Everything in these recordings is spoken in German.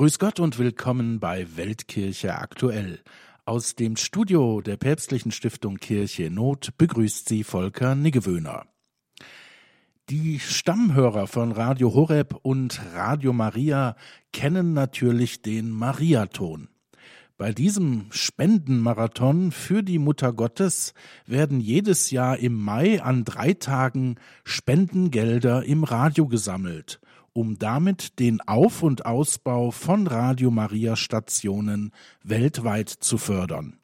Grüß Gott und willkommen bei Weltkirche aktuell. Aus dem Studio der Päpstlichen Stiftung Kirche Not begrüßt sie Volker Niggewöhner. Die Stammhörer von Radio Horeb und Radio Maria kennen natürlich den Mariaton. Bei diesem Spendenmarathon für die Mutter Gottes werden jedes Jahr im Mai an drei Tagen Spendengelder im Radio gesammelt, um damit den Auf- und Ausbau von Radio Maria Stationen weltweit zu fördern.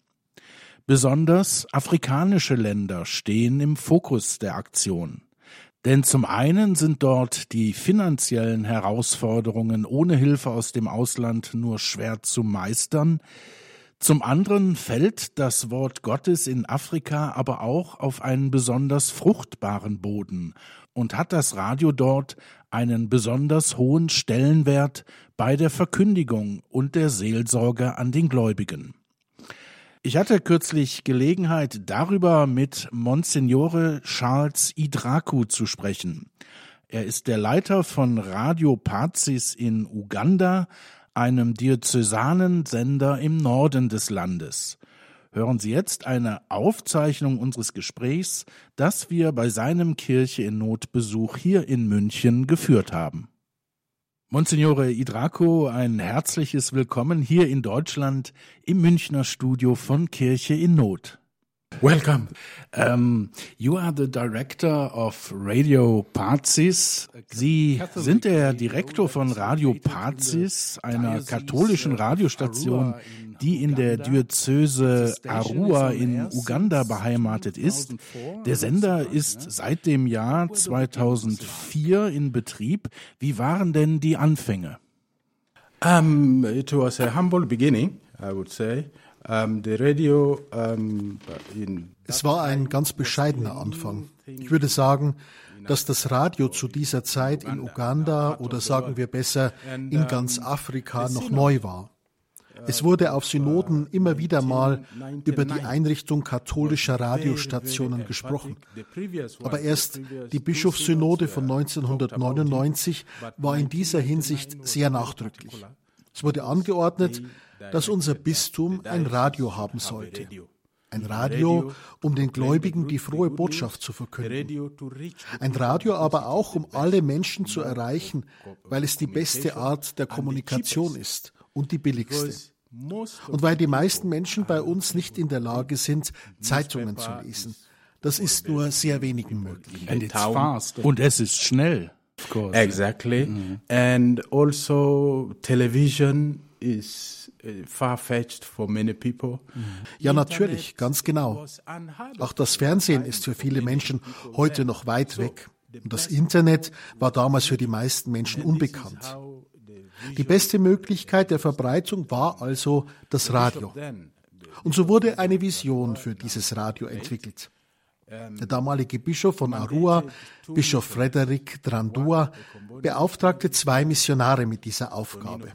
Besonders afrikanische Länder stehen im Fokus der Aktion. Denn zum einen sind dort die finanziellen Herausforderungen ohne Hilfe aus dem Ausland nur schwer zu meistern, zum anderen fällt das Wort Gottes in Afrika aber auch auf einen besonders fruchtbaren Boden und hat das Radio dort einen besonders hohen Stellenwert bei der Verkündigung und der Seelsorge an den Gläubigen. Ich hatte kürzlich Gelegenheit, darüber mit Monsignore Charles Idraku zu sprechen. Er ist der Leiter von Radio Pazis in Uganda, einem diözesanen Sender im Norden des Landes. Hören Sie jetzt eine Aufzeichnung unseres Gesprächs, das wir bei seinem Kirche in Notbesuch hier in München geführt haben. Monsignore Idraco, ein herzliches Willkommen hier in Deutschland im Münchner Studio von Kirche in Not. Welcome. Um, you are the director of Radio Pazis. Sie sind der Direktor von Radio Pazis, einer katholischen Radiostation, die in der Diözese Arua in Uganda beheimatet ist. Der Sender ist seit dem Jahr 2004 in Betrieb. Wie waren denn die Anfänge? Um, it was a humble beginning, I would say. Radio, um, es war ein ganz bescheidener Anfang. Ich würde sagen, dass das Radio zu dieser Zeit in Uganda oder sagen wir besser in ganz Afrika noch neu war. Es wurde auf Synoden immer wieder mal über die Einrichtung katholischer Radiostationen gesprochen. Aber erst die Bischofssynode von 1999 war in dieser Hinsicht sehr nachdrücklich. Es wurde angeordnet, dass unser Bistum ein Radio haben sollte. Ein Radio, um den Gläubigen die frohe Botschaft zu verkünden. Ein Radio aber auch, um alle Menschen zu erreichen, weil es die beste Art der Kommunikation ist und die billigste. Und weil die meisten Menschen bei uns nicht in der Lage sind, Zeitungen zu lesen. Das ist nur sehr wenigen möglich. Und es ist schnell. Exactly. Mm. And also television is many people. Ja, natürlich, ganz genau. Auch das Fernsehen ist für viele Menschen heute noch weit weg. Und das Internet war damals für die meisten Menschen unbekannt. Die beste Möglichkeit der Verbreitung war also das Radio. Und so wurde eine Vision für dieses Radio entwickelt. Der damalige Bischof von Arua, Bischof Frederick Drandua, beauftragte zwei Missionare mit dieser Aufgabe.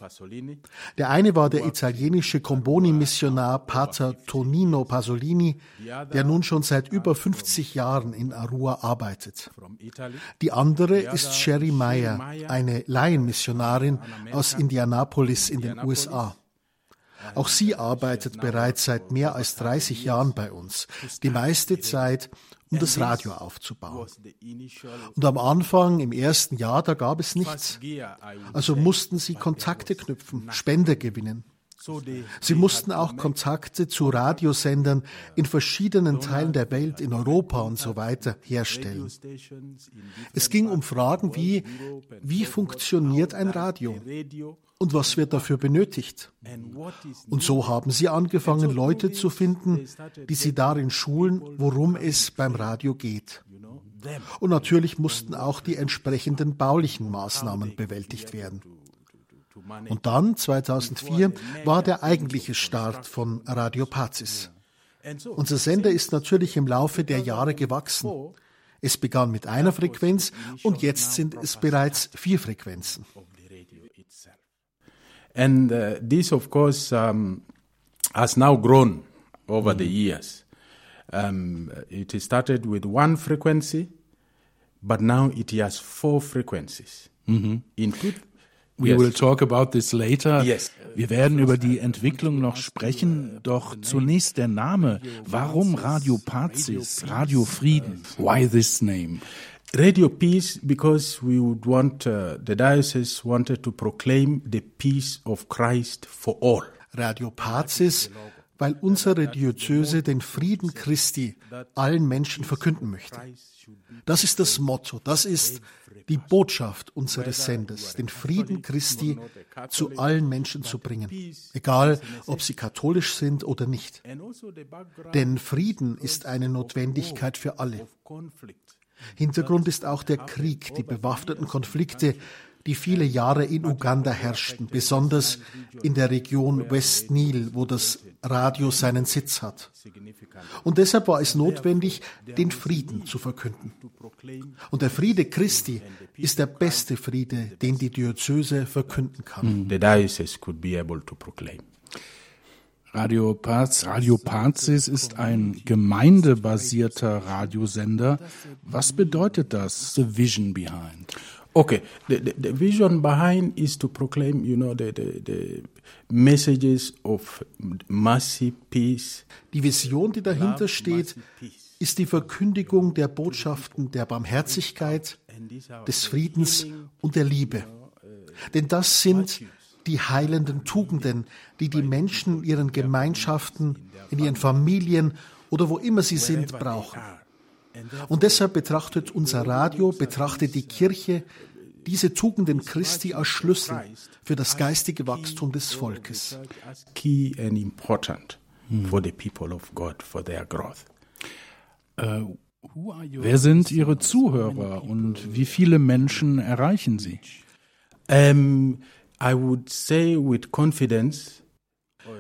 Der eine war der italienische Comboni-Missionar Pater Tonino Pasolini, der nun schon seit über 50 Jahren in Arua arbeitet. Die andere ist Sherry Meyer, eine Laienmissionarin aus Indianapolis in den USA. Auch sie arbeitet bereits seit mehr als 30 Jahren bei uns, die meiste Zeit, um das Radio aufzubauen. Und am Anfang, im ersten Jahr, da gab es nichts. Also mussten sie Kontakte knüpfen, Spender gewinnen. Sie mussten auch Kontakte zu Radiosendern in verschiedenen Teilen der Welt, in Europa und so weiter herstellen. Es ging um Fragen wie, wie funktioniert ein Radio? Und was wird dafür benötigt? Und so haben sie angefangen, Leute zu finden, die sie darin schulen, worum es beim Radio geht. Und natürlich mussten auch die entsprechenden baulichen Maßnahmen bewältigt werden. Und dann, 2004, war der eigentliche Start von Radio Pazis. Unser Sender ist natürlich im Laufe der Jahre gewachsen. Es begann mit einer Frequenz und jetzt sind es bereits vier Frequenzen. And uh, this, of course, um, has now grown over mm. the years. Um, it started with one frequency, but now it has four frequencies. Mhm. In We yes. will talk about this later. Yes. Wir werden über die Entwicklung noch sprechen, doch zunächst der Name. Warum Radio Pazis, Radio Frieden? Why this name? Radio Peace because we would want, uh, the diocese wanted to proclaim the peace of Christ for all. Radio Pazis, weil unsere Diözese den Frieden Christi allen Menschen verkünden möchte. Das ist das Motto, das ist die Botschaft unseres Senders, den Frieden Christi zu allen Menschen zu bringen, egal ob sie katholisch sind oder nicht. Denn Frieden ist eine Notwendigkeit für alle. Hintergrund ist auch der Krieg, die bewaffneten Konflikte, die viele Jahre in Uganda herrschten, besonders in der Region West Nile, wo das Radio seinen Sitz hat. Und deshalb war es notwendig, den Frieden zu verkünden. Und der Friede Christi ist der beste Friede, den die Diözese verkünden kann. Proclaim. Radio Paz, Radio Pazis ist ein gemeindebasierter Radiosender. Was bedeutet das? The vision behind. Okay, the, the, the, vision behind is to proclaim, you know, the, the, the messages of mercy, peace. Die Vision, die dahinter steht, ist die Verkündigung der Botschaften der Barmherzigkeit, des Friedens und der Liebe. Denn das sind die heilenden Tugenden, die die Menschen in ihren Gemeinschaften, in ihren Familien oder wo immer sie sind, brauchen. Und deshalb betrachtet unser Radio, betrachtet die Kirche diese Tugenden Christi als Schlüssel für das geistige Wachstum des Volkes. Key and important for the people of God for their growth. Wer sind Ihre Zuhörer und wie viele Menschen erreichen Sie? Um, I would say with confidence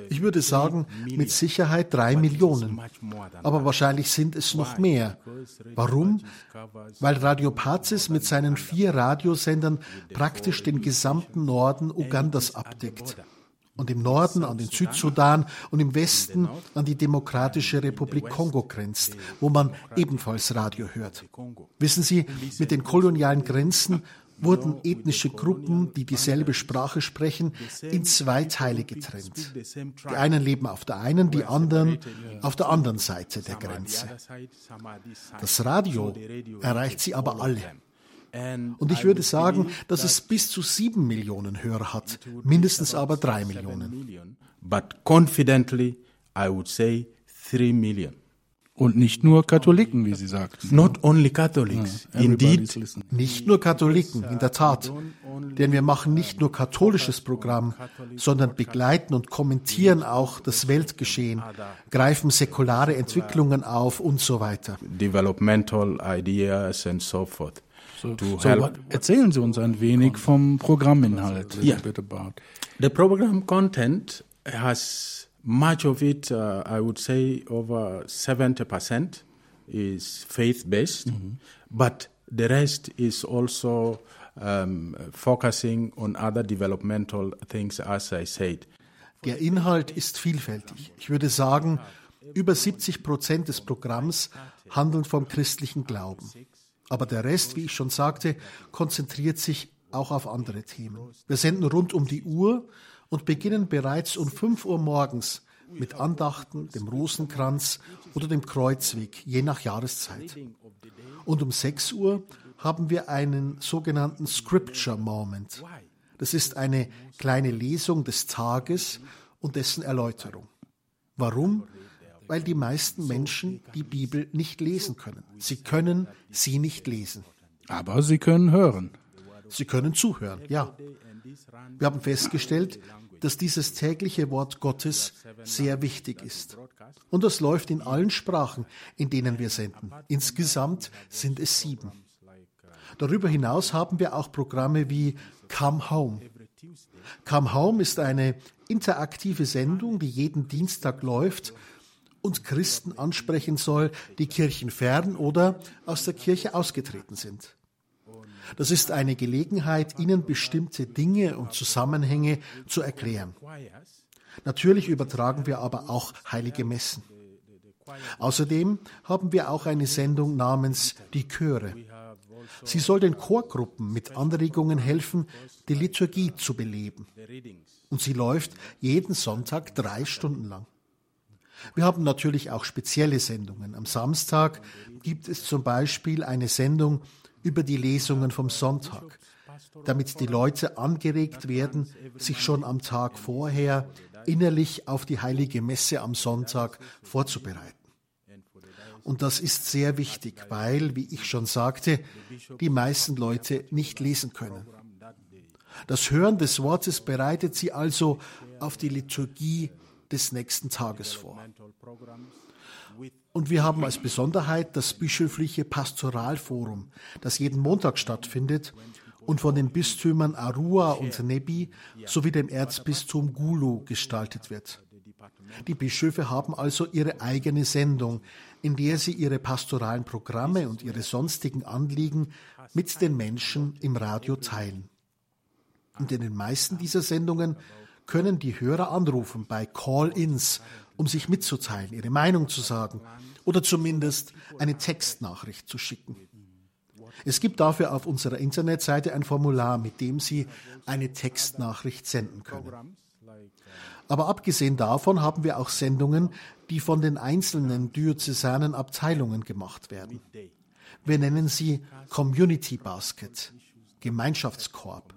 ich würde sagen, mit Sicherheit drei Millionen. Aber wahrscheinlich sind es noch mehr. Warum? Weil Radio Pazis mit seinen vier Radiosendern praktisch den gesamten Norden Ugandas abdeckt. Und im Norden an den Südsudan und im Westen an die Demokratische Republik Kongo grenzt, wo man ebenfalls Radio hört. Wissen Sie, mit den kolonialen Grenzen wurden ethnische Gruppen, die dieselbe Sprache sprechen, in zwei Teile getrennt. Die einen leben auf der einen, die anderen auf der anderen Seite der Grenze. Das Radio erreicht sie aber alle. Und ich würde sagen, dass es bis zu sieben Millionen Hörer hat, mindestens aber drei Millionen. But confidently, I would say three million. Und nicht nur Katholiken, wie Sie sagten. Not only Catholics. Yeah, Indeed. Nicht nur Katholiken, in der Tat. Denn wir machen nicht nur katholisches Programm, sondern begleiten und kommentieren auch das Weltgeschehen, greifen säkulare Entwicklungen auf und so weiter. Developmental ideas and so forth. So, so what, erzählen Sie uns ein wenig vom Programminhalt. Yeah. The program content has Much of it, uh, I would say, over 70% is faith based, mm -hmm. but the rest is also um, focusing on other developmental things, as I said. Der Inhalt ist vielfältig. Ich würde sagen, über 70 Prozent des Programms handeln vom christlichen Glauben. Aber der Rest, wie ich schon sagte, konzentriert sich auch auf andere Themen. Wir senden rund um die Uhr und beginnen bereits um 5 Uhr morgens mit Andachten, dem Rosenkranz oder dem Kreuzweg, je nach Jahreszeit. Und um 6 Uhr haben wir einen sogenannten Scripture Moment. Das ist eine kleine Lesung des Tages und dessen Erläuterung. Warum? Weil die meisten Menschen die Bibel nicht lesen können. Sie können sie nicht lesen. Aber sie können hören. Sie können zuhören, ja. Wir haben festgestellt, dass dieses tägliche Wort Gottes sehr wichtig ist. Und das läuft in allen Sprachen, in denen wir senden. Insgesamt sind es sieben. Darüber hinaus haben wir auch Programme wie Come Home. Come Home ist eine interaktive Sendung, die jeden Dienstag läuft und Christen ansprechen soll, die kirchenfern oder aus der Kirche ausgetreten sind. Das ist eine Gelegenheit, Ihnen bestimmte Dinge und Zusammenhänge zu erklären. Natürlich übertragen wir aber auch heilige Messen. Außerdem haben wir auch eine Sendung namens Die Chöre. Sie soll den Chorgruppen mit Anregungen helfen, die Liturgie zu beleben. Und sie läuft jeden Sonntag drei Stunden lang. Wir haben natürlich auch spezielle Sendungen. Am Samstag gibt es zum Beispiel eine Sendung über die Lesungen vom Sonntag, damit die Leute angeregt werden, sich schon am Tag vorher innerlich auf die heilige Messe am Sonntag vorzubereiten. Und das ist sehr wichtig, weil, wie ich schon sagte, die meisten Leute nicht lesen können. Das Hören des Wortes bereitet sie also auf die Liturgie des nächsten Tages vor. Und wir haben als Besonderheit das bischöfliche Pastoralforum, das jeden Montag stattfindet und von den Bistümern Arua und Nebi sowie dem Erzbistum Gulu gestaltet wird. Die Bischöfe haben also ihre eigene Sendung, in der sie ihre pastoralen Programme und ihre sonstigen Anliegen mit den Menschen im Radio teilen. Und in den meisten dieser Sendungen können die Hörer anrufen bei Call-ins, um sich mitzuteilen, ihre Meinung zu sagen oder zumindest eine Textnachricht zu schicken. Es gibt dafür auf unserer Internetseite ein Formular, mit dem Sie eine Textnachricht senden können. Aber abgesehen davon haben wir auch Sendungen, die von den einzelnen diözesanen Abteilungen gemacht werden. Wir nennen sie Community Basket, Gemeinschaftskorb.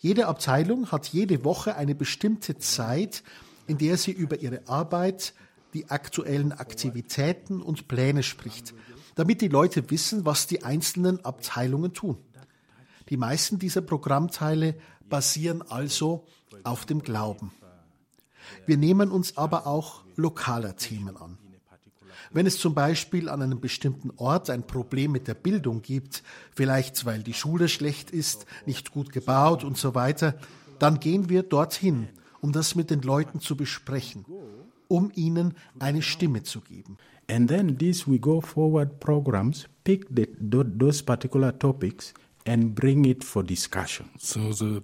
Jede Abteilung hat jede Woche eine bestimmte Zeit, in der sie über ihre Arbeit, die aktuellen Aktivitäten und Pläne spricht, damit die Leute wissen, was die einzelnen Abteilungen tun. Die meisten dieser Programmteile basieren also auf dem Glauben. Wir nehmen uns aber auch lokaler Themen an. Wenn es zum Beispiel an einem bestimmten Ort ein Problem mit der Bildung gibt, vielleicht weil die Schule schlecht ist, nicht gut gebaut und so weiter, dann gehen wir dorthin, um das mit den Leuten zu besprechen, um ihnen eine Stimme zu geben. And then these we go forward programs pick the, those particular topics and bring it for discussion. So the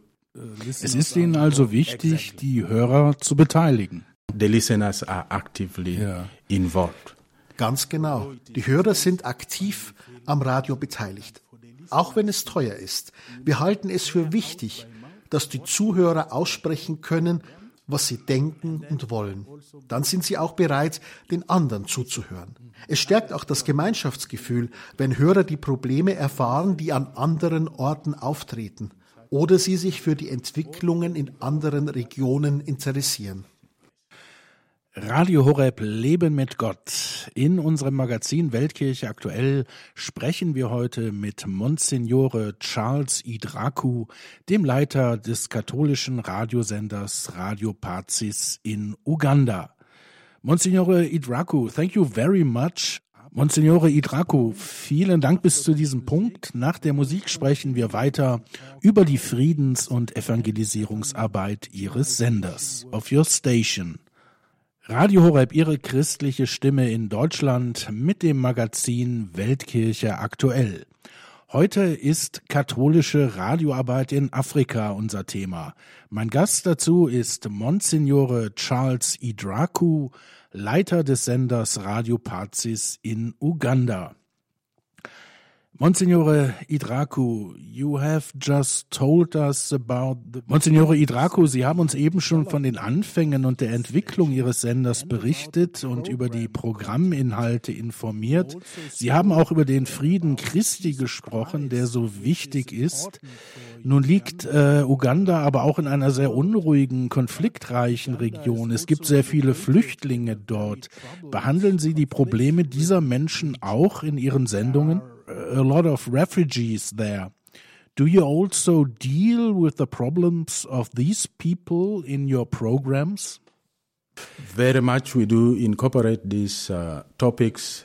es ist Ihnen also wichtig, die Hörer zu beteiligen. The listeners are actively ja. involved. Ganz genau. Die Hörer sind aktiv am Radio beteiligt. Auch wenn es teuer ist. Wir halten es für wichtig, dass die Zuhörer aussprechen können, was sie denken und wollen. Dann sind sie auch bereit, den anderen zuzuhören. Es stärkt auch das Gemeinschaftsgefühl, wenn Hörer die Probleme erfahren, die an anderen Orten auftreten oder sie sich für die Entwicklungen in anderen Regionen interessieren. Radio Horeb Leben mit Gott. In unserem Magazin Weltkirche aktuell sprechen wir heute mit Monsignore Charles Idraku, dem Leiter des katholischen Radiosenders Radio Pazis in Uganda. Monsignore Idraku, thank you very much Monsignore Idraku, vielen Dank bis zu diesem Punkt. Nach der Musik sprechen wir weiter über die Friedens- und Evangelisierungsarbeit Ihres Senders. Of Your Station. Radio Horeb, Ihre christliche Stimme in Deutschland mit dem Magazin Weltkirche aktuell. Heute ist katholische Radioarbeit in Afrika unser Thema. Mein Gast dazu ist Monsignore Charles Idraku, Leiter des Senders Radio Pazis in Uganda. Monsignore Idraku, you have just told us about the Monsignore Idraku, Sie haben uns eben schon von den Anfängen und der Entwicklung Ihres Senders berichtet und über die Programminhalte informiert. Sie haben auch über den Frieden Christi gesprochen, der so wichtig ist. Nun liegt äh, Uganda aber auch in einer sehr unruhigen, konfliktreichen Region. Es gibt sehr viele Flüchtlinge dort. Behandeln Sie die Probleme dieser Menschen auch in Ihren Sendungen? A lot of refugees there. Do you also deal with the problems of these people in your programs? Very much we do incorporate these uh, topics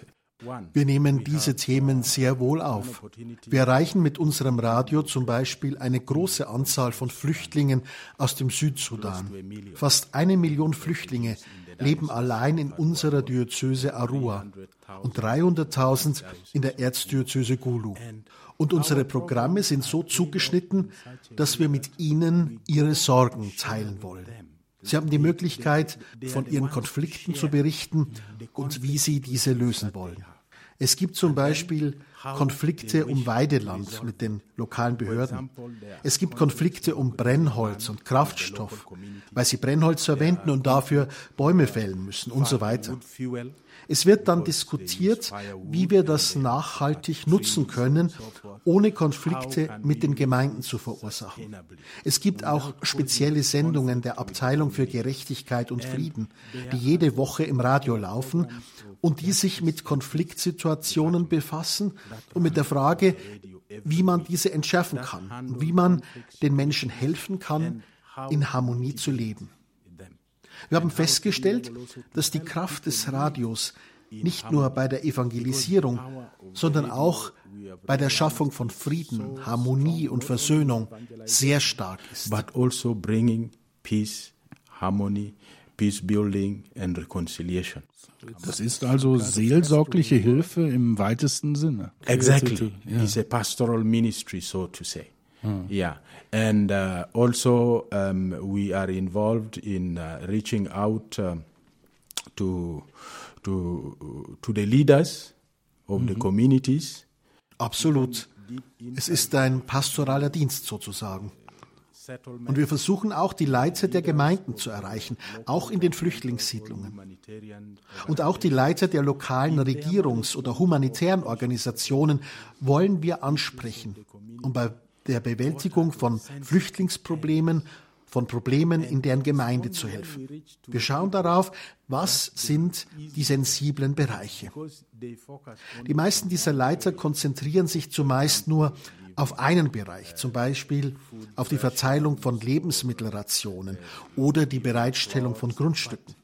wir nehmen diese Themen sehr wohl auf. Wir erreichen mit unserem Radio zum Beispiel eine große Anzahl von Flüchtlingen aus dem Südsudan. Fast eine Million Flüchtlinge leben allein in unserer Diözese Arua und 300.000 in der Erzdiözese Gulu. Und unsere Programme sind so zugeschnitten, dass wir mit ihnen ihre Sorgen teilen wollen. Sie haben die Möglichkeit, von ihren Konflikten zu berichten und wie sie diese lösen wollen. Es gibt zum Beispiel Konflikte um Weideland mit den lokalen Behörden. Es gibt Konflikte um Brennholz und Kraftstoff, weil sie Brennholz verwenden und dafür Bäume fällen müssen und so weiter. Es wird dann diskutiert, wie wir das nachhaltig nutzen können, ohne Konflikte mit den Gemeinden zu verursachen. Es gibt auch spezielle Sendungen der Abteilung für Gerechtigkeit und Frieden, die jede Woche im Radio laufen und die sich mit Konfliktsituationen befassen und mit der Frage, wie man diese entschärfen kann und wie man den Menschen helfen kann, in Harmonie zu leben. Wir haben festgestellt, dass die Kraft des Radios nicht nur bei der Evangelisierung, sondern auch bei der Schaffung von Frieden, Harmonie und Versöhnung sehr stark ist. But also bringing peace, harmony, peace building and reconciliation. Das ist also seelsorgliche Hilfe im weitesten Sinne. Exactly. Yeah. It's a pastoral ministry, so to say. Hmm. Yeah, and uh, also um, we are involved in uh, reaching out um, to to to the leaders of mhm. the communities. Absolut. Es ist ein pastoraler Dienst sozusagen. Und wir versuchen auch, die Leiter der Gemeinden zu erreichen, auch in den Flüchtlingssiedlungen. Und auch die Leiter der lokalen Regierungs- oder humanitären Organisationen wollen wir ansprechen, um bei der Bewältigung von Flüchtlingsproblemen von Problemen in deren Gemeinde zu helfen. Wir schauen darauf, was sind die sensiblen Bereiche. Die meisten dieser Leiter konzentrieren sich zumeist nur auf einen Bereich, zum Beispiel auf die Verteilung von Lebensmittelrationen oder die Bereitstellung von Grundstücken.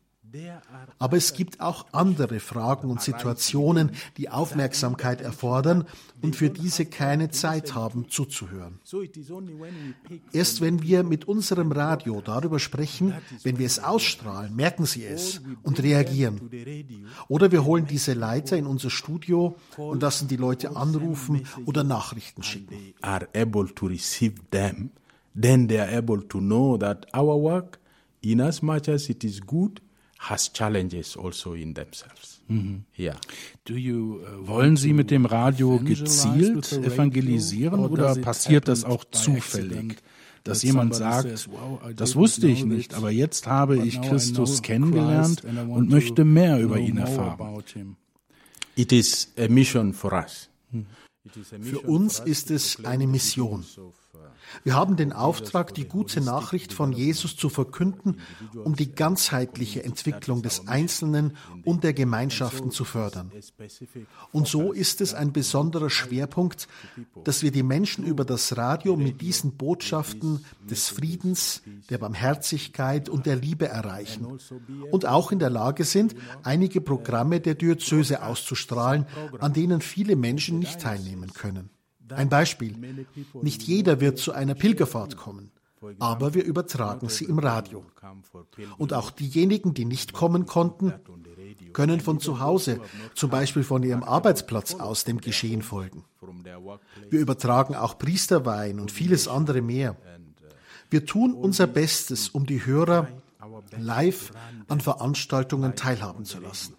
Aber es gibt auch andere Fragen und Situationen, die Aufmerksamkeit erfordern und für diese keine Zeit haben zuzuhören. Erst wenn wir mit unserem Radio darüber sprechen, wenn wir es ausstrahlen, merken sie es und reagieren. Oder wir holen diese Leiter in unser Studio und lassen die Leute anrufen oder Nachrichten schicken. Then they are able to know that our work, in as much as it is good, has challenges also in themselves. Mhm. Ja. You, uh, Wollen Sie mit dem Radio gezielt evangelisieren oder passiert das auch zufällig? Dass jemand sagt, das wusste ich nicht, aber jetzt habe ich Christus kennengelernt und möchte mehr über ihn erfahren. It is a mission for us. Für uns ist es eine Mission. Wir haben den Auftrag, die gute Nachricht von Jesus zu verkünden, um die ganzheitliche Entwicklung des Einzelnen und der Gemeinschaften zu fördern. Und so ist es ein besonderer Schwerpunkt, dass wir die Menschen über das Radio mit diesen Botschaften des Friedens, der Barmherzigkeit und der Liebe erreichen und auch in der Lage sind, einige Programme der Diözese auszustrahlen, an denen viele Menschen nicht teilnehmen können. Ein Beispiel. Nicht jeder wird zu einer Pilgerfahrt kommen, aber wir übertragen sie im Radio. Und auch diejenigen, die nicht kommen konnten, können von zu Hause, zum Beispiel von ihrem Arbeitsplatz aus, dem Geschehen folgen. Wir übertragen auch Priesterweihen und vieles andere mehr. Wir tun unser Bestes, um die Hörer live an Veranstaltungen teilhaben zu lassen.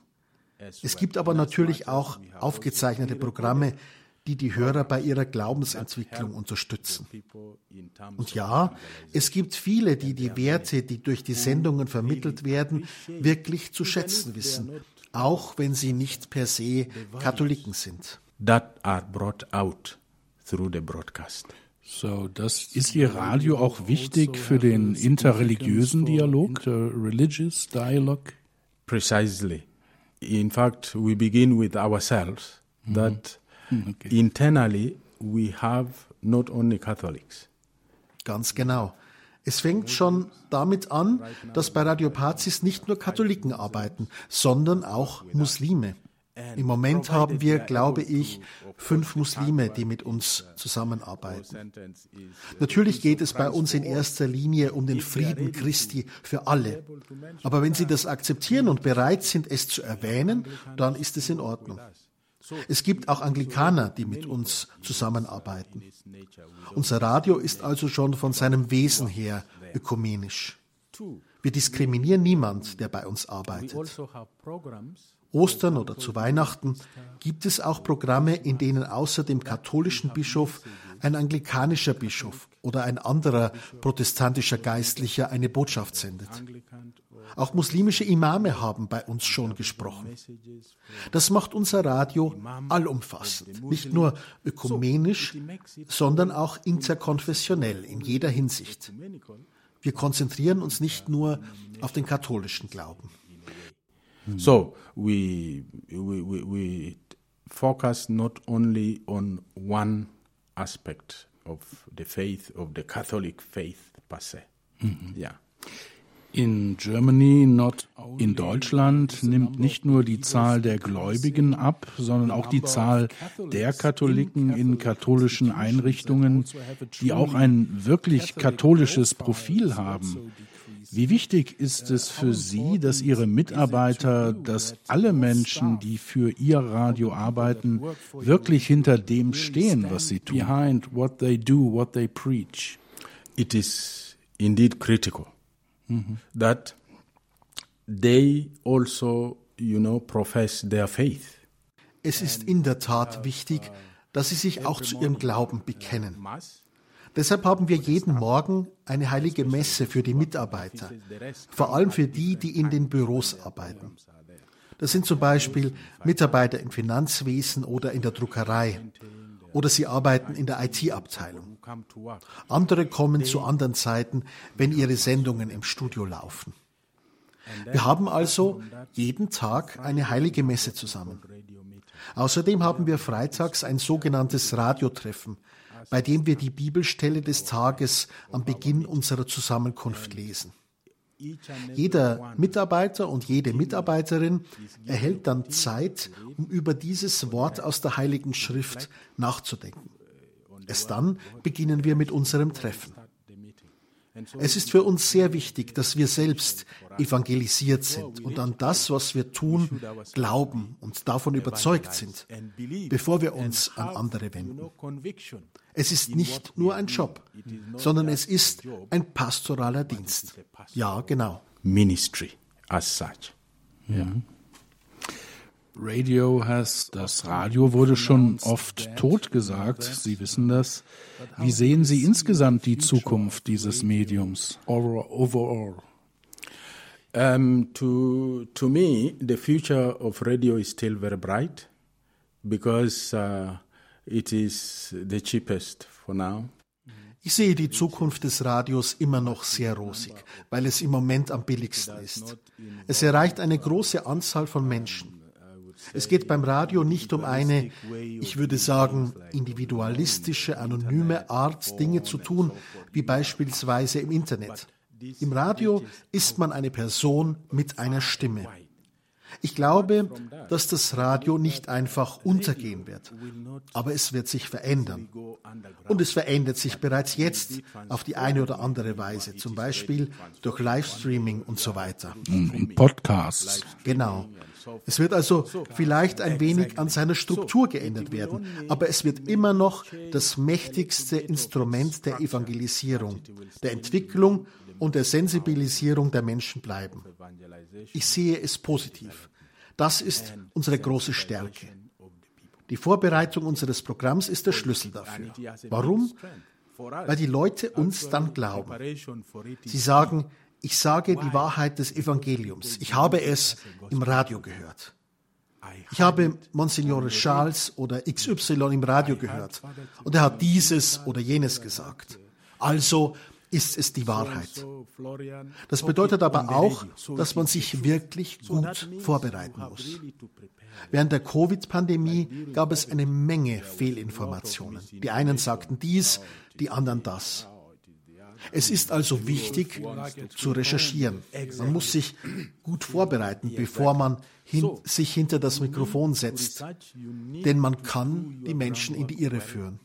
Es gibt aber natürlich auch aufgezeichnete Programme, die die Hörer bei ihrer Glaubensentwicklung unterstützen. Und ja, es gibt viele, die die Werte, die durch die Sendungen vermittelt werden, wirklich zu schätzen wissen, auch wenn sie nicht per se Katholiken sind. That are brought out through the broadcast. So, das ist Ihr Radio auch wichtig für den interreligiösen Dialog, the religious dialogue? Precisely. In fact, we begin with ourselves. That hm, okay. Internally, we have not only Catholics. Ganz genau. Es fängt schon damit an, dass bei Radio Pazis nicht nur Katholiken arbeiten, sondern auch Muslime. Im Moment haben wir, glaube ich, fünf Muslime, die mit uns zusammenarbeiten. Natürlich geht es bei uns in erster Linie um den Frieden Christi für alle. Aber wenn Sie das akzeptieren und bereit sind, es zu erwähnen, dann ist es in Ordnung. Es gibt auch Anglikaner, die mit uns zusammenarbeiten. Unser Radio ist also schon von seinem Wesen her ökumenisch. Wir diskriminieren niemand, der bei uns arbeitet. Ostern oder zu Weihnachten gibt es auch Programme, in denen außer dem katholischen Bischof ein anglikanischer Bischof oder ein anderer protestantischer Geistlicher eine Botschaft sendet. Auch muslimische Imame haben bei uns schon gesprochen. Das macht unser Radio allumfassend, nicht nur ökumenisch, sondern auch interkonfessionell in jeder Hinsicht. Wir konzentrieren uns nicht nur auf den katholischen Glauben. So we, we, we, we focus not only on one aspect of the faith, of the Catholic faith per se. Mhm. Yeah. In Germany, not in Deutschland nimmt nicht nur die Zahl der Gläubigen ab, sondern auch die Zahl der Katholiken in katholischen Einrichtungen, die auch ein wirklich katholisches Profil haben. Wie wichtig ist es für Sie, dass Ihre Mitarbeiter, dass alle Menschen, die für Ihr Radio arbeiten, wirklich hinter dem stehen, was sie tun? Behind what they do, what they preach. It is indeed critical mm-hmm. that they also, you know, profess their faith. Es ist in der Tat wichtig, dass sie sich auch zu ihrem Glauben bekennen. Deshalb haben wir jeden Morgen eine heilige Messe für die Mitarbeiter, vor allem für die, die in den Büros arbeiten. Das sind zum Beispiel Mitarbeiter im Finanzwesen oder in der Druckerei. Oder sie arbeiten in der IT-Abteilung. Andere kommen zu anderen Zeiten, wenn ihre Sendungen im Studio laufen. Wir haben also jeden Tag eine heilige Messe zusammen. Außerdem haben wir freitags ein sogenanntes Radiotreffen, bei dem wir die Bibelstelle des Tages am Beginn unserer Zusammenkunft lesen. Jeder Mitarbeiter und jede Mitarbeiterin erhält dann Zeit, um über dieses Wort aus der Heiligen Schrift nachzudenken. Erst dann beginnen wir mit unserem Treffen. Es ist für uns sehr wichtig, dass wir selbst evangelisiert sind und an das, was wir tun, glauben und davon überzeugt sind, bevor wir uns an andere wenden. Es ist nicht nur ein Job, sondern es ist ein pastoraler Dienst. Ja, genau. Ministry as such. Ja. Radio has, das Radio wurde schon oft totgesagt. Sie wissen das. Wie sehen Sie insgesamt die Zukunft dieses Mediums overall? Um, to to me, the future of radio is still very bright because uh, it is the cheapest for now. Ich sehe die Zukunft des Radios immer noch sehr rosig, weil es im Moment am billigsten ist. Es erreicht eine große Anzahl von Menschen. Es geht beim Radio nicht um eine, ich würde sagen, individualistische, anonyme Art, Dinge zu tun, wie beispielsweise im Internet. Im Radio ist man eine Person mit einer Stimme. Ich glaube, dass das Radio nicht einfach untergehen wird, aber es wird sich verändern. Und es verändert sich bereits jetzt auf die eine oder andere Weise, zum Beispiel durch Livestreaming und so weiter. Und Podcasts. Genau. Es wird also vielleicht ein wenig an seiner Struktur geändert werden, aber es wird immer noch das mächtigste Instrument der Evangelisierung, der Entwicklung und der Sensibilisierung der Menschen bleiben. Ich sehe es positiv. Das ist unsere große Stärke. Die Vorbereitung unseres Programms ist der Schlüssel dafür. Warum? Weil die Leute uns dann glauben. Sie sagen, ich sage die Wahrheit des Evangeliums. Ich habe es im Radio gehört. Ich habe Monsignore Charles oder XY im Radio gehört und er hat dieses oder jenes gesagt. Also ist es die Wahrheit. Das bedeutet aber auch, dass man sich wirklich gut vorbereiten muss. Während der Covid-Pandemie gab es eine Menge Fehlinformationen. Die einen sagten dies, die anderen das. Es ist also wichtig zu recherchieren. Man muss sich gut vorbereiten, bevor man hin, sich hinter das Mikrofon setzt. Denn man kann die Menschen in die Irre führen.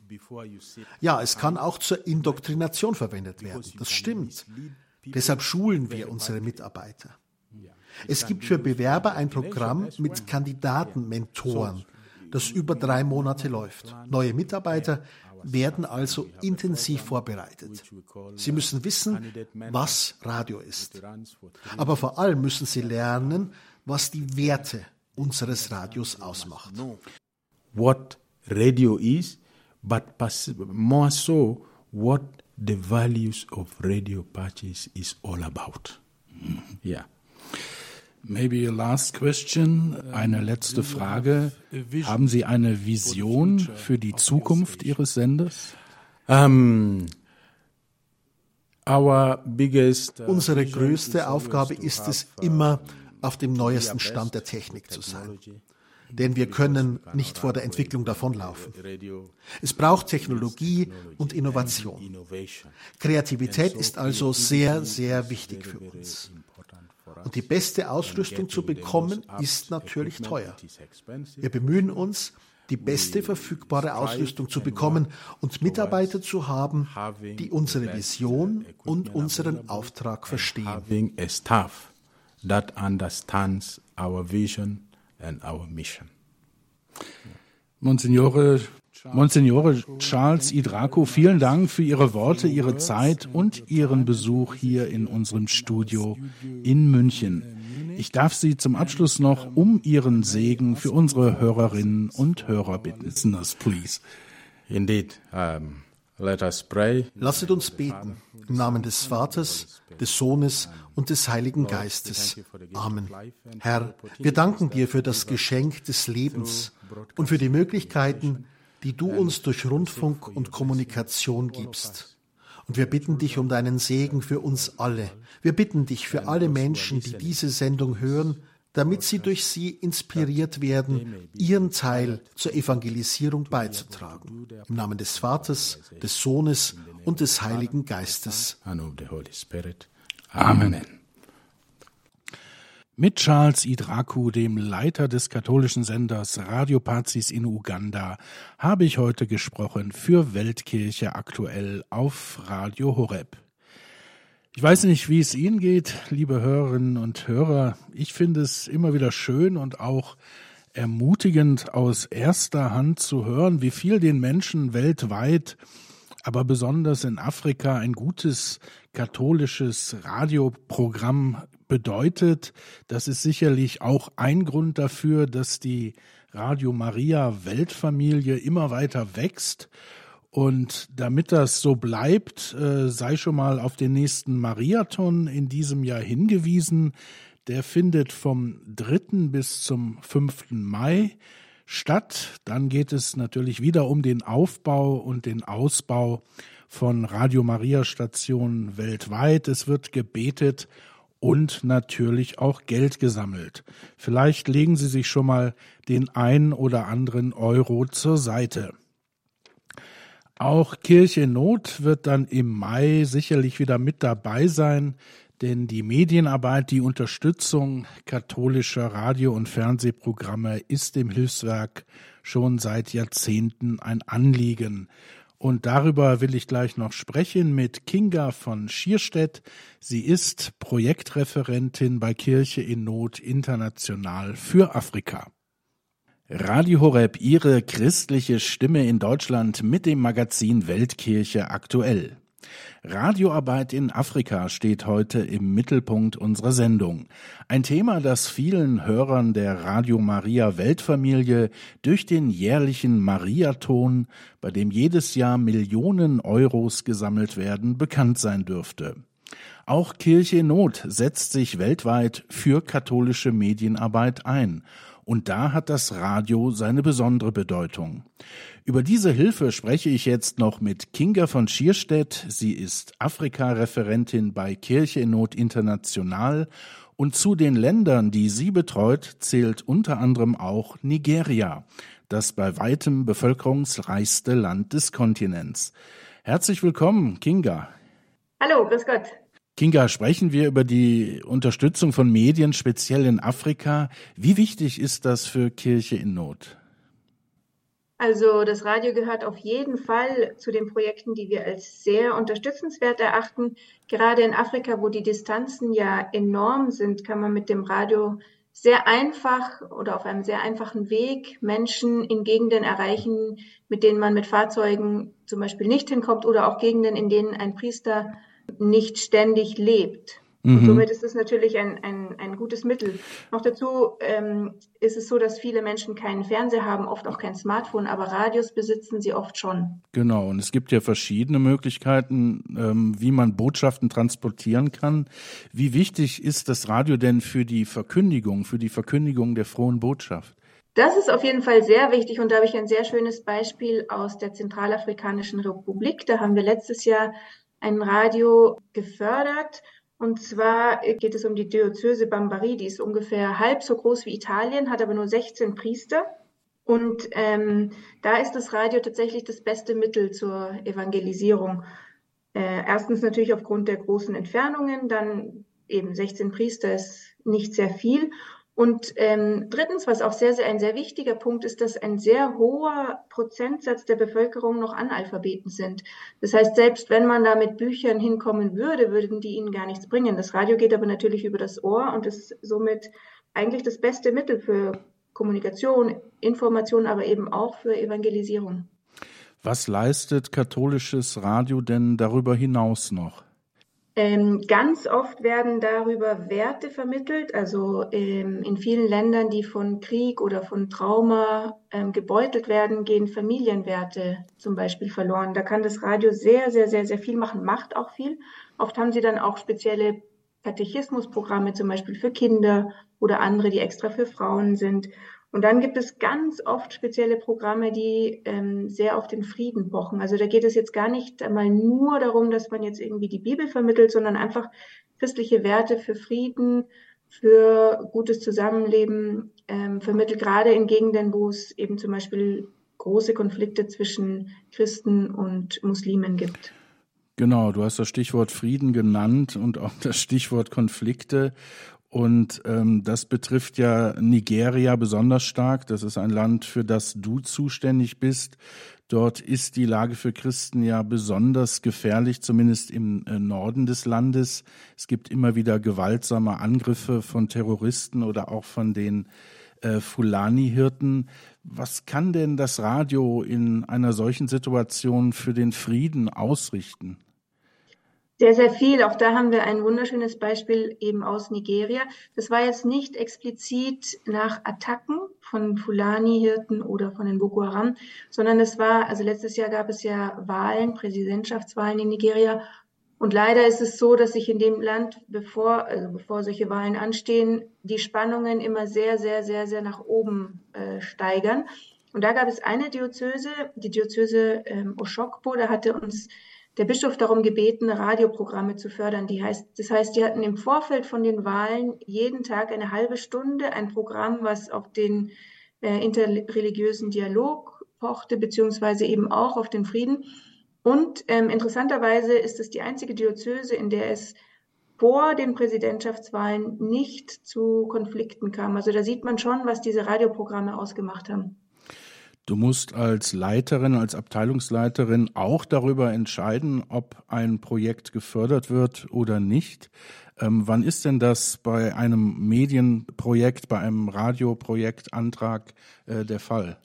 Ja, es kann auch zur Indoktrination verwendet werden. Das stimmt. Deshalb schulen wir unsere Mitarbeiter. Es gibt für Bewerber ein Programm mit Kandidatenmentoren, das über drei Monate läuft. Neue Mitarbeiter werden also intensiv vorbereitet. Sie müssen wissen, was Radio ist. Aber vor allem müssen sie lernen, was die Werte unseres Radios ausmacht. What radio is, but more so what the values of Radio Patches is all about. Yeah. Maybe a last question. Eine letzte Frage. Haben Sie eine Vision für die Zukunft Ihres Senders? Um, our biggest, uh, Unsere größte Aufgabe ist es immer, auf dem neuesten Stand der Technik zu sein. Denn wir können nicht vor der Entwicklung davonlaufen. Es braucht Technologie und Innovation. Kreativität ist also sehr, sehr wichtig für uns. Und die beste Ausrüstung zu bekommen, ist natürlich teuer. Wir bemühen uns, die beste verfügbare Ausrüstung zu bekommen und Mitarbeiter zu haben, die unsere Vision und unseren Auftrag verstehen. That understands our vision and our mission. Monsignore Monsignore Charles Idraco, vielen Dank für Ihre Worte, Ihre Zeit und Ihren Besuch hier in unserem Studio in München. Ich darf Sie zum Abschluss noch um Ihren Segen für unsere Hörerinnen und Hörer bitten. Listeners, please. Indeed. Um, let us pray. Lasset uns beten. Im Namen des Vaters, des Sohnes und des Heiligen Geistes. Amen. Herr, wir danken dir für das Geschenk des Lebens und für die Möglichkeiten, die du uns durch Rundfunk und Kommunikation gibst. Und wir bitten dich um deinen Segen für uns alle. Wir bitten dich für alle Menschen, die diese Sendung hören, damit sie durch sie inspiriert werden, ihren Teil zur Evangelisierung beizutragen. Im Namen des Vaters, des Sohnes und des Heiligen Geistes. Amen. Mit Charles Idraku, dem Leiter des katholischen Senders Radio Pazis in Uganda, habe ich heute gesprochen für Weltkirche aktuell auf Radio Horeb. Ich weiß nicht, wie es Ihnen geht, liebe Hörerinnen und Hörer. Ich finde es immer wieder schön und auch ermutigend aus erster Hand zu hören, wie viel den Menschen weltweit, aber besonders in Afrika ein gutes katholisches Radioprogramm bedeutet. Das ist sicherlich auch ein Grund dafür, dass die Radio Maria Weltfamilie immer weiter wächst. Und damit das so bleibt, äh, sei schon mal auf den nächsten Mariathon in diesem Jahr hingewiesen. Der findet vom 3. bis zum 5. Mai statt. Dann geht es natürlich wieder um den Aufbau und den Ausbau von Radio Maria Stationen weltweit. Es wird gebetet und natürlich auch Geld gesammelt. Vielleicht legen Sie sich schon mal den ein oder anderen Euro zur Seite. Auch Kirche in Not wird dann im Mai sicherlich wieder mit dabei sein, denn die Medienarbeit, die Unterstützung katholischer Radio- und Fernsehprogramme ist dem Hilfswerk schon seit Jahrzehnten ein Anliegen. Und darüber will ich gleich noch sprechen mit Kinga von Schierstedt. Sie ist Projektreferentin bei Kirche in Not International für Afrika. Radio Horeb, Ihre christliche Stimme in Deutschland mit dem Magazin Weltkirche aktuell. Radioarbeit in Afrika steht heute im Mittelpunkt unserer Sendung. Ein Thema, das vielen Hörern der Radio Maria Weltfamilie durch den jährlichen Mariaton, bei dem jedes Jahr Millionen Euros gesammelt werden, bekannt sein dürfte. Auch Kirche in Not setzt sich weltweit für katholische Medienarbeit ein und da hat das Radio seine besondere Bedeutung. Über diese Hilfe spreche ich jetzt noch mit Kinga von Schierstedt. Sie ist Afrika-Referentin bei Kirche in Not International und zu den Ländern, die sie betreut, zählt unter anderem auch Nigeria, das bei weitem bevölkerungsreichste Land des Kontinents. Herzlich willkommen, Kinga. Hallo, grüß Gott. Kinga, sprechen wir über die Unterstützung von Medien, speziell in Afrika. Wie wichtig ist das für Kirche in Not? Also das Radio gehört auf jeden Fall zu den Projekten, die wir als sehr unterstützenswert erachten. Gerade in Afrika, wo die Distanzen ja enorm sind, kann man mit dem Radio sehr einfach oder auf einem sehr einfachen Weg Menschen in Gegenden erreichen, mit denen man mit Fahrzeugen zum Beispiel nicht hinkommt oder auch Gegenden, in denen ein Priester nicht ständig lebt. Mhm. Und somit ist es natürlich ein, ein, ein gutes Mittel. Noch dazu ähm, ist es so, dass viele Menschen keinen Fernseher haben, oft auch kein Smartphone, aber Radios besitzen sie oft schon. Genau, und es gibt ja verschiedene Möglichkeiten, ähm, wie man Botschaften transportieren kann. Wie wichtig ist das Radio denn für die Verkündigung, für die Verkündigung der frohen Botschaft? Das ist auf jeden Fall sehr wichtig und da habe ich ein sehr schönes Beispiel aus der Zentralafrikanischen Republik. Da haben wir letztes Jahr ein Radio gefördert und zwar geht es um die Diözese Bambari, die ist ungefähr halb so groß wie Italien, hat aber nur 16 Priester. Und ähm, da ist das Radio tatsächlich das beste Mittel zur Evangelisierung. Äh, erstens natürlich aufgrund der großen Entfernungen, dann eben 16 Priester ist nicht sehr viel. Und ähm, drittens, was auch sehr, sehr ein sehr wichtiger Punkt ist, dass ein sehr hoher Prozentsatz der Bevölkerung noch Analphabeten sind. Das heißt, selbst wenn man da mit Büchern hinkommen würde, würden die ihnen gar nichts bringen. Das Radio geht aber natürlich über das Ohr und ist somit eigentlich das beste Mittel für Kommunikation, Information, aber eben auch für Evangelisierung. Was leistet katholisches Radio denn darüber hinaus noch? Ähm, ganz oft werden darüber Werte vermittelt. Also ähm, in vielen Ländern, die von Krieg oder von Trauma ähm, gebeutelt werden, gehen Familienwerte zum Beispiel verloren. Da kann das Radio sehr, sehr, sehr, sehr viel machen, macht auch viel. Oft haben sie dann auch spezielle Katechismusprogramme, zum Beispiel für Kinder oder andere, die extra für Frauen sind. Und dann gibt es ganz oft spezielle Programme, die ähm, sehr auf den Frieden pochen. Also da geht es jetzt gar nicht einmal nur darum, dass man jetzt irgendwie die Bibel vermittelt, sondern einfach christliche Werte für Frieden, für gutes Zusammenleben ähm, vermittelt, gerade in Gegenden, wo es eben zum Beispiel große Konflikte zwischen Christen und Muslimen gibt. Genau, du hast das Stichwort Frieden genannt und auch das Stichwort Konflikte. Und ähm, das betrifft ja Nigeria besonders stark. Das ist ein Land, für das du zuständig bist. Dort ist die Lage für Christen ja besonders gefährlich, zumindest im äh, Norden des Landes. Es gibt immer wieder gewaltsame Angriffe von Terroristen oder auch von den äh, Fulani-Hirten. Was kann denn das Radio in einer solchen Situation für den Frieden ausrichten? Sehr, sehr viel. Auch da haben wir ein wunderschönes Beispiel eben aus Nigeria. Das war jetzt nicht explizit nach Attacken von Fulani-Hirten oder von den Boko Haram, sondern es war, also letztes Jahr gab es ja Wahlen, Präsidentschaftswahlen in Nigeria. Und leider ist es so, dass sich in dem Land, bevor, also bevor solche Wahlen anstehen, die Spannungen immer sehr, sehr, sehr, sehr nach oben äh, steigern. Und da gab es eine Diözese, die Diözese ähm, Oshokbo, da hatte uns der Bischof darum gebeten, Radioprogramme zu fördern. Die heißt, das heißt, die hatten im Vorfeld von den Wahlen jeden Tag eine halbe Stunde ein Programm, was auf den äh, interreligiösen Dialog pochte, beziehungsweise eben auch auf den Frieden. Und ähm, interessanterweise ist es die einzige Diözese, in der es vor den Präsidentschaftswahlen nicht zu Konflikten kam. Also da sieht man schon, was diese Radioprogramme ausgemacht haben. Du musst als Leiterin, als Abteilungsleiterin auch darüber entscheiden, ob ein Projekt gefördert wird oder nicht. Ähm, wann ist denn das bei einem Medienprojekt, bei einem Radioprojektantrag äh, der Fall?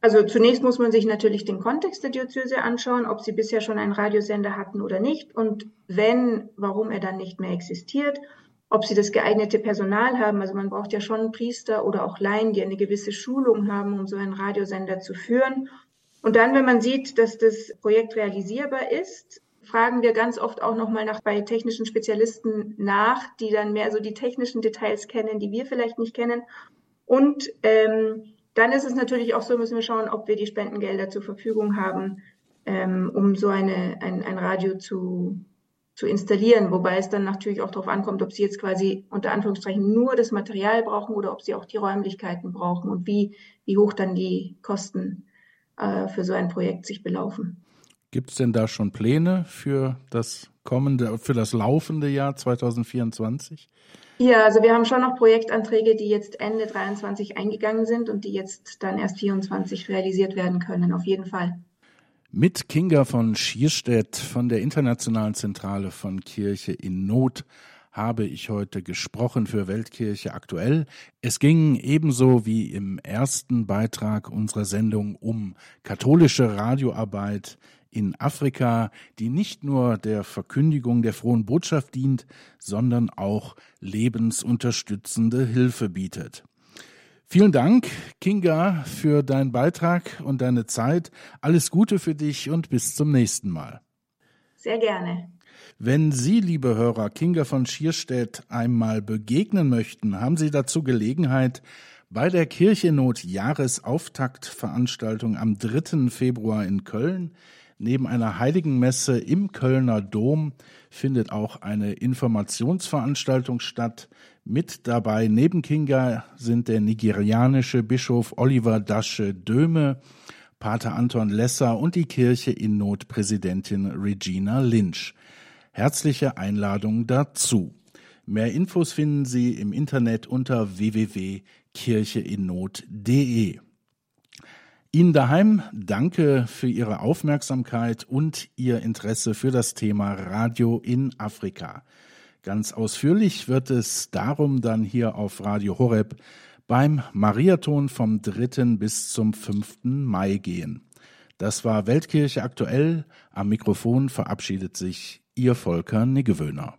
Also zunächst muss man sich natürlich den Kontext der Diözese anschauen, ob sie bisher schon einen Radiosender hatten oder nicht und wenn, warum er dann nicht mehr existiert ob sie das geeignete Personal haben. Also man braucht ja schon Priester oder auch Laien, die eine gewisse Schulung haben, um so einen Radiosender zu führen. Und dann, wenn man sieht, dass das Projekt realisierbar ist, fragen wir ganz oft auch nochmal nach bei technischen Spezialisten nach, die dann mehr so die technischen Details kennen, die wir vielleicht nicht kennen. Und ähm, dann ist es natürlich auch so, müssen wir schauen, ob wir die Spendengelder zur Verfügung haben, ähm, um so eine, ein, ein Radio zu, zu installieren, wobei es dann natürlich auch darauf ankommt, ob Sie jetzt quasi unter Anführungszeichen nur das Material brauchen oder ob Sie auch die Räumlichkeiten brauchen und wie, wie hoch dann die Kosten äh, für so ein Projekt sich belaufen. Gibt es denn da schon Pläne für das kommende, für das laufende Jahr 2024? Ja, also wir haben schon noch Projektanträge, die jetzt Ende 23 eingegangen sind und die jetzt dann erst 24 realisiert werden können, auf jeden Fall. Mit Kinga von Schierstedt von der Internationalen Zentrale von Kirche in Not habe ich heute gesprochen für Weltkirche aktuell. Es ging ebenso wie im ersten Beitrag unserer Sendung um katholische Radioarbeit in Afrika, die nicht nur der Verkündigung der frohen Botschaft dient, sondern auch lebensunterstützende Hilfe bietet. Vielen Dank, Kinga, für deinen Beitrag und deine Zeit. Alles Gute für dich und bis zum nächsten Mal. Sehr gerne. Wenn Sie, liebe Hörer, Kinga von Schierstedt einmal begegnen möchten, haben Sie dazu Gelegenheit bei der Kirchenot Jahresauftaktveranstaltung am 3. Februar in Köln. Neben einer Heiligenmesse im Kölner Dom findet auch eine Informationsveranstaltung statt. Mit dabei neben Kinga sind der nigerianische Bischof Oliver Dasche Döme, Pater Anton Lesser und die Kirche in Not Präsidentin Regina Lynch. Herzliche Einladung dazu. Mehr Infos finden Sie im Internet unter www.kircheinnot.de. Ihnen daheim danke für Ihre Aufmerksamkeit und Ihr Interesse für das Thema Radio in Afrika. Ganz ausführlich wird es darum dann hier auf Radio Horeb beim Mariathon vom 3. bis zum 5. Mai gehen. Das war Weltkirche aktuell. Am Mikrofon verabschiedet sich Ihr Volker Niggewöhner.